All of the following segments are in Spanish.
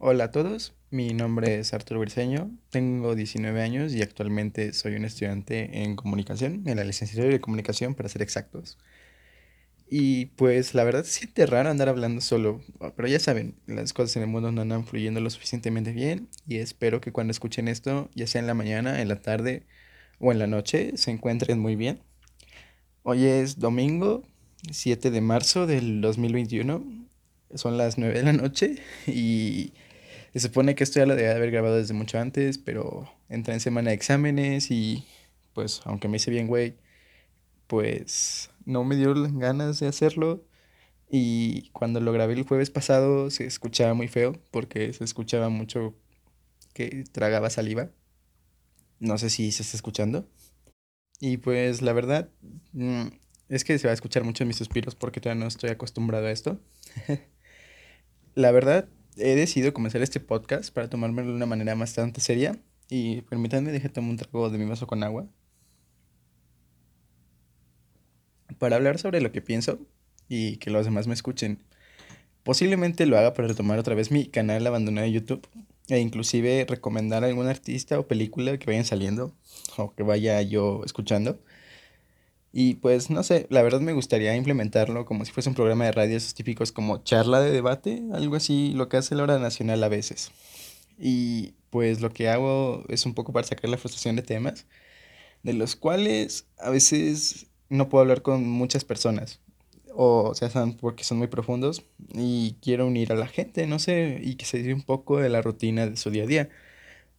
Hola a todos, mi nombre es Arturo Briceño, tengo 19 años y actualmente soy un estudiante en comunicación, en la licenciatura de comunicación para ser exactos. Y pues la verdad se siente raro andar hablando solo, pero ya saben, las cosas en el mundo no andan fluyendo lo suficientemente bien y espero que cuando escuchen esto, ya sea en la mañana, en la tarde o en la noche, se encuentren muy bien. Hoy es domingo 7 de marzo del 2021, son las 9 de la noche y se supone que esto ya lo debía haber grabado desde mucho antes, pero entré en semana de exámenes y pues aunque me hice bien, güey, pues no me dio ganas de hacerlo. Y cuando lo grabé el jueves pasado se escuchaba muy feo porque se escuchaba mucho que tragaba saliva. No sé si se está escuchando. Y pues la verdad mm, es que se va a escuchar mucho en mis suspiros porque todavía no estoy acostumbrado a esto. la verdad he decidido comenzar este podcast para tomármelo de una manera bastante seria. Y permítanme, dejar tomar un trago de mi vaso con agua. Para hablar sobre lo que pienso y que los demás me escuchen. Posiblemente lo haga para retomar otra vez mi canal abandonado de YouTube e inclusive recomendar algún artista o película que vayan saliendo o que vaya yo escuchando. Y pues no sé, la verdad me gustaría implementarlo como si fuese un programa de radio, esos típicos como charla de debate, algo así, lo que hace la hora nacional a veces. Y pues lo que hago es un poco para sacar la frustración de temas, de los cuales a veces no puedo hablar con muchas personas, o sea, son porque son muy profundos y quiero unir a la gente, no sé, y que se dé un poco de la rutina de su día a día.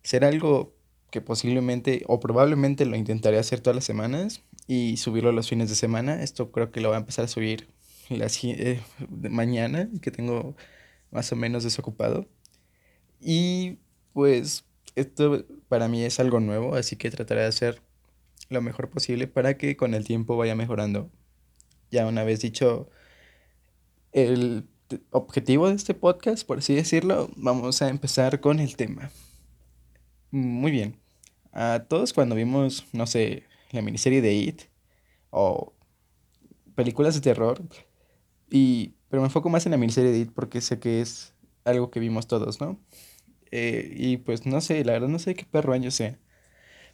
Ser algo que posiblemente o probablemente lo intentaré hacer todas las semanas y subirlo los fines de semana. Esto creo que lo voy a empezar a subir eh, mañana, que tengo más o menos desocupado. Y pues esto para mí es algo nuevo, así que trataré de hacer lo mejor posible para que con el tiempo vaya mejorando. Ya una vez dicho el objetivo de este podcast, por así decirlo, vamos a empezar con el tema. Muy bien. A todos cuando vimos, no sé, la miniserie de It o películas de terror, y, pero me enfoco más en la miniserie de It porque sé que es algo que vimos todos, ¿no? Eh, y pues no sé, la verdad no sé qué perro año sea,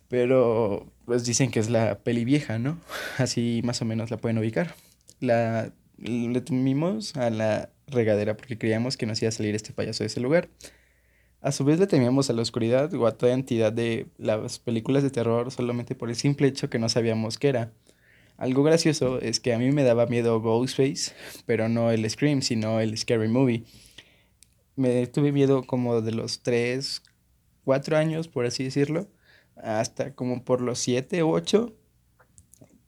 pero pues dicen que es la peli vieja, ¿no? Así más o menos la pueden ubicar. La le temimos a la regadera porque creíamos que nos iba a salir este payaso de ese lugar. A su vez le temíamos a la oscuridad o a toda entidad de las películas de terror solamente por el simple hecho que no sabíamos qué era. Algo gracioso es que a mí me daba miedo Ghostface, pero no el Scream, sino el Scary Movie. Me tuve miedo como de los 3, 4 años, por así decirlo, hasta como por los 7 u 8.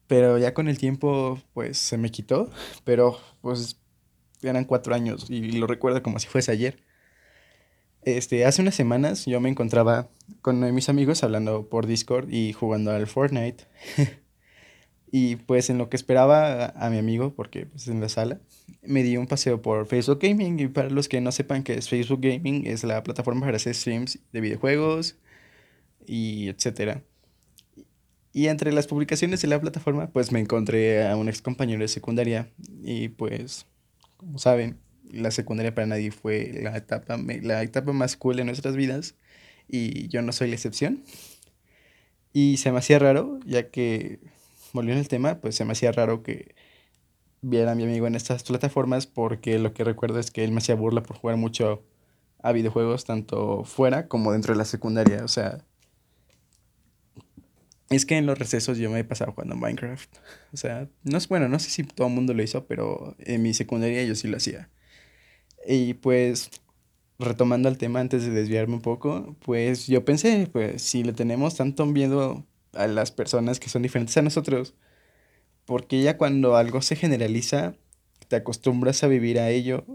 Pero ya con el tiempo, pues se me quitó. Pero pues eran 4 años y lo recuerdo como si fuese ayer. Este, hace unas semanas yo me encontraba con mis amigos hablando por Discord y jugando al Fortnite. y pues en lo que esperaba a, mi amigo, porque pues en la sala, me di un paseo por Facebook Gaming. Y para los que no sepan qué es Facebook Gaming, es la plataforma para hacer streams de videojuegos y etcétera. Y entre las publicaciones de la plataforma, pues me encontré a un ex compañero de secundaria. Y pues, como saben, la secundaria para nadie fue la etapa, la etapa más cool de nuestras vidas y yo no soy la excepción. Y se me hacía raro, ya que, volviendo al tema, pues se me hacía raro que viera a mi amigo en estas plataformas porque lo que recuerdo es que él me hacía burla por jugar mucho a videojuegos, tanto fuera como dentro de la secundaria. O sea, es que en los recesos yo me he pasado jugando Minecraft. O sea, no es bueno, no sé si todo el mundo lo hizo, pero en mi secundaria yo sí lo hacía. Y pues, retomando el tema antes de desviarme un poco, pues yo pensé, pues si le tenemos tanto miedo a las personas que son diferentes a nosotros, porque ya cuando algo se generaliza, te acostumbras a vivir a ello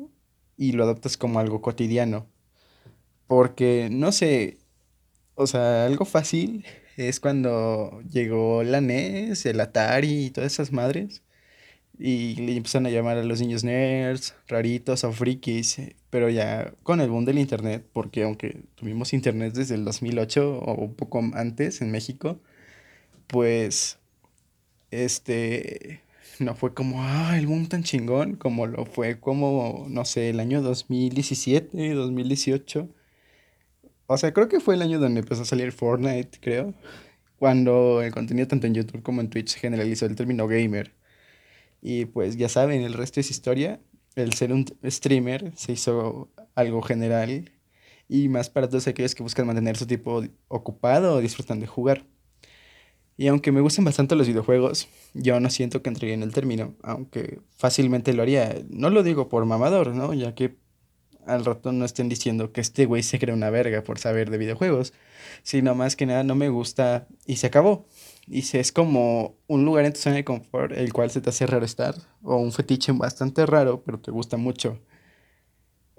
y lo adoptas como algo cotidiano. Porque, no sé, o sea, algo fácil es cuando llegó la NES, el Atari y todas esas madres y le empiezan a llamar a los niños nerds, raritos o frikis, pero ya con el boom del internet, porque aunque tuvimos internet desde el 2008 o un poco antes en México, pues este no fue como, ah, el boom tan chingón, como lo fue como, no sé, el año 2017, 2018. O sea, creo que fue el año donde empezó a salir Fortnite, creo. Cuando el contenido tanto en YouTube como en Twitch generalizó el término gamer. Y pues ya saben, el resto es historia. El ser un streamer se hizo algo general y más para todos aquellos que buscan mantener su tipo ocupado o disfrutan de jugar. Y aunque me gustan bastante los videojuegos, yo no siento que entraría en el término, aunque fácilmente lo haría. No lo digo por mamador, ¿no? Ya que al rato no estén diciendo que este güey se cree una verga por saber de videojuegos, sino más que nada no me gusta y se acabó. Y si es como un lugar en tu zona de confort, el cual se te hace raro estar, o un fetiche bastante raro, pero te gusta mucho.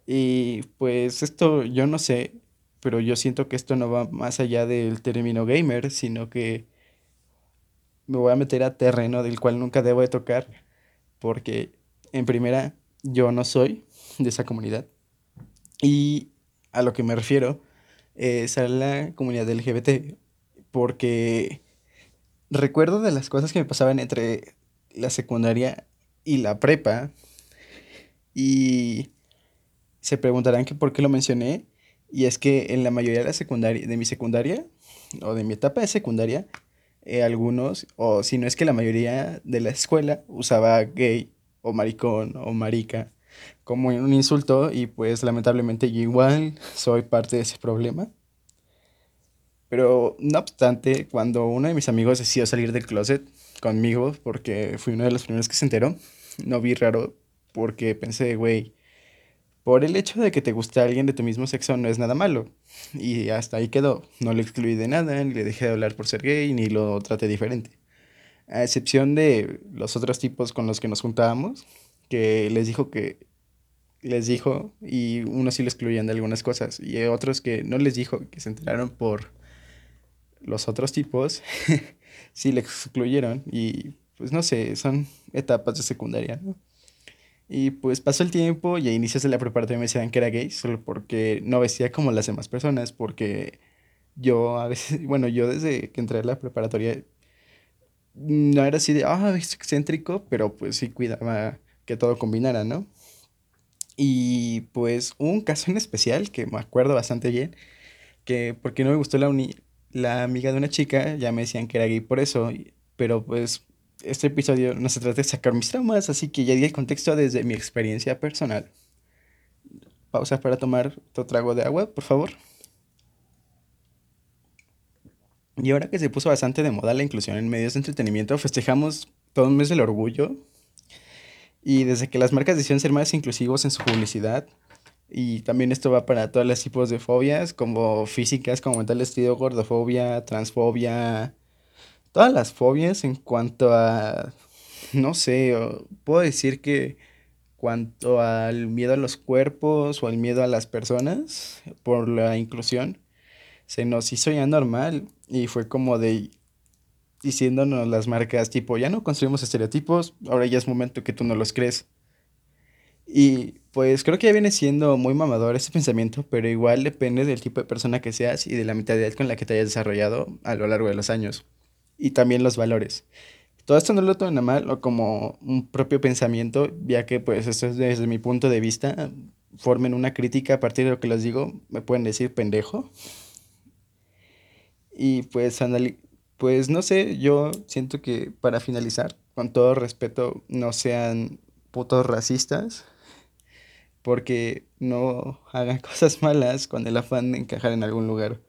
Y pues esto yo no sé, pero yo siento que esto no va más allá del término gamer, sino que me voy a meter a terreno del cual nunca debo de tocar, porque en primera yo no soy de esa comunidad. Y a lo que me refiero es a la comunidad LGBT, porque recuerdo de las cosas que me pasaban entre la secundaria y la prepa, y se preguntarán que por qué lo mencioné, y es que en la mayoría de la secundaria, de mi secundaria, o de mi etapa de secundaria, eh, algunos, o si no es que la mayoría de la escuela usaba gay o maricón o marica como un insulto y pues lamentablemente yo igual soy parte de ese problema. Pero no obstante, cuando uno de mis amigos decidió salir del closet conmigo, porque fui uno de los primeros que se enteró, no vi raro porque pensé, güey, por el hecho de que te guste alguien de tu mismo sexo no es nada malo. Y hasta ahí quedó. No le excluí de nada, ni le dejé de hablar por ser gay, ni lo traté diferente. A excepción de los otros tipos con los que nos juntábamos, que les dijo que les dijo y unos sí le excluían de algunas cosas y otros que no les dijo, que se enteraron por los otros tipos, sí le excluyeron y pues no sé, son etapas de secundaria, ¿no? Y pues pasó el tiempo y a inicios de la preparatoria me decían que era gay, solo porque no vestía como las demás personas, porque yo a veces, bueno, yo desde que entré a la preparatoria no era así de, ah, es excéntrico, pero pues sí cuidaba que todo combinara, ¿no? Y pues un caso en especial que me acuerdo bastante bien, que porque no me gustó la, la amiga de una chica, ya me decían que era gay por eso, pero pues este episodio no se trata de sacar mis traumas, así que ya di el contexto desde mi experiencia personal. Pausa para tomar otro trago de agua, por favor. Y ahora que se puso bastante de moda la inclusión en medios de entretenimiento, festejamos todo un mes del orgullo. Y desde que las marcas decidieron ser más inclusivos en su publicidad, y también esto va para todos los tipos de fobias, como físicas, como mental estilo, gordofobia, transfobia, todas las fobias en cuanto a, no sé, puedo decir que cuanto al miedo a los cuerpos o al miedo a las personas por la inclusión, se nos hizo ya normal y fue como de diciéndonos las marcas tipo, ya no construimos estereotipos, ahora ya es momento que tú no los crees. Y pues creo que ya viene siendo muy mamador ese pensamiento, pero igual depende del tipo de persona que seas y de la mentalidad con la que te hayas desarrollado a lo largo de los años y también los valores. Todo esto no lo tomo mal o como un propio pensamiento, ya que pues esto es desde mi punto de vista, formen una crítica a partir de lo que les digo, me pueden decir pendejo. Y pues, pues no sé, yo siento que para finalizar, con todo respeto, no sean putos racistas, porque no hagan cosas malas con el afán de encajar en algún lugar.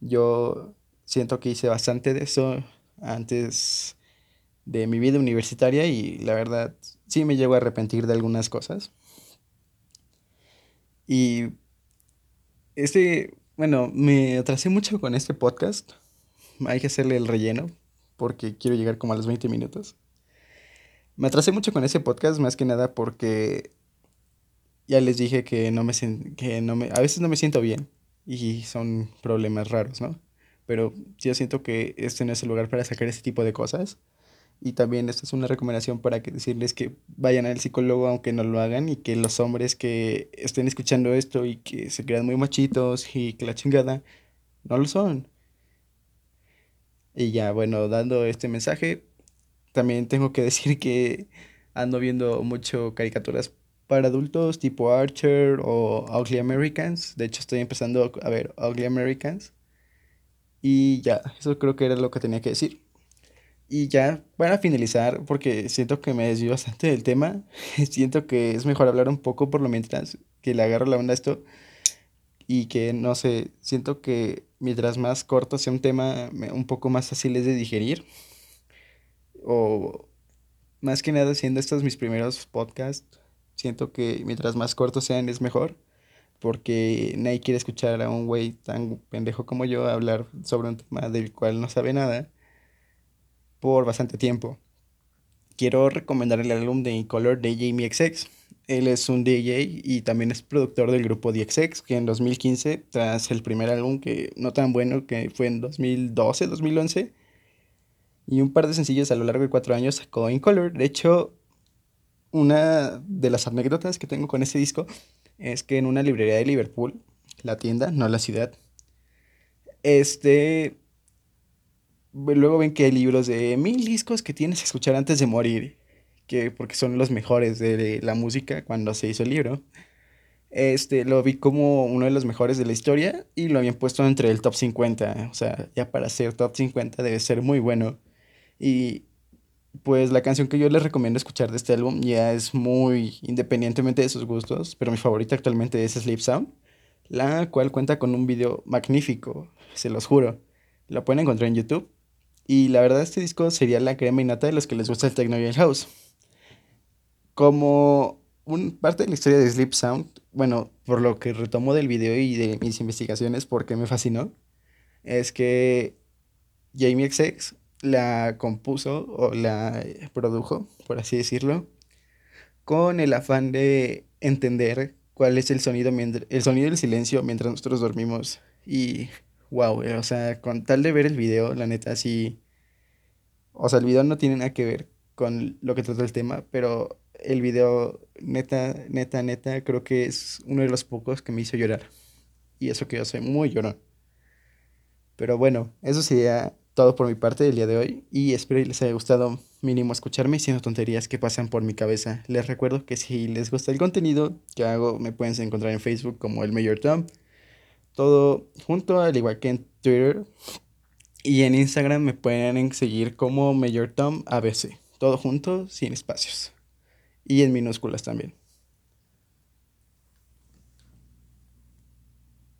Yo siento que hice bastante de eso antes de mi vida universitaria y la verdad sí me llego a arrepentir de algunas cosas. Y este, bueno, me atrasé mucho con este podcast. Hay que hacerle el relleno porque quiero llegar como a los 20 minutos. Me atrasé mucho con ese podcast más que nada porque ya les dije que no me que no me a veces no me siento bien y son problemas raros, ¿no? pero yo siento que este no es el lugar para sacar ese tipo de cosas. Y también esta es una recomendación para que decirles que vayan al psicólogo aunque no lo hagan y que los hombres que estén escuchando esto y que se crean muy machitos y que la chingada no lo son. Y ya, bueno, dando este mensaje, también tengo que decir que ando viendo mucho caricaturas para adultos tipo Archer o Ugly Americans. De hecho, estoy empezando a ver Ugly Americans. Y ya, eso creo que era lo que tenía que decir. Y ya, para finalizar, porque siento que me desvío bastante del tema, siento que es mejor hablar un poco por lo mientras que le agarro la onda a esto. Y que, no sé, siento que mientras más corto sea un tema, un poco más fácil es de digerir. O más que nada, siendo estos mis primeros podcasts, siento que mientras más cortos sean es mejor. Porque nadie quiere escuchar a un güey tan pendejo como yo hablar sobre un tema del cual no sabe nada por bastante tiempo. Quiero recomendar el álbum de Incolor de Jamie XX. Él es un DJ y también es productor del grupo DXX, que en 2015, tras el primer álbum que no tan bueno, que fue en 2012, 2011, y un par de sencillos a lo largo de cuatro años sacó Incolor. De hecho, una de las anécdotas que tengo con ese disco es que en una librería de Liverpool, la tienda, no la ciudad, este, luego ven que hay libros de mil discos que tienes que escuchar antes de morir, que porque son los mejores de la música cuando se hizo el libro. Este, lo vi como uno de los mejores de la historia y lo habían puesto entre el top 50. O sea, ya para ser top 50 debe ser muy bueno. Y pues la canción que yo les recomiendo escuchar de este álbum ya es muy independientemente de sus gustos, pero mi favorita actualmente es Sleep Sound, la cual cuenta con un video magnífico, se los juro. Lo pueden encontrar en YouTube y la verdad este disco sería la crema innata de los que les gusta el techno y el house. Como un, parte de la historia de Sleep Sound, bueno, por lo que retomo del video y de mis investigaciones, porque me fascinó, es que Jamie XX la compuso o la produjo, por así decirlo, con el afán de entender cuál es el sonido, el sonido del silencio mientras nosotros dormimos. Y wow, o sea, con tal de ver el video, la neta sí, o sea, el video no tiene nada que ver con lo que trata el tema, pero el video, neta, neta, neta, creo que es uno de los pocos que me hizo llorar. Y eso que yo soy muy llorón. Pero bueno, eso sería todo por mi parte del día de hoy y espero que les haya gustado mínimo escucharme diciendo tonterías que pasan por mi cabeza. Les recuerdo que si les gusta el contenido que hago, me pueden encontrar en Facebook como el Mayor Tom. Todo junto, al igual que en Twitter. Y en Instagram me pueden seguir como Mayor Tom ABC. Todo junto, sin espacios. Y en minúsculas también.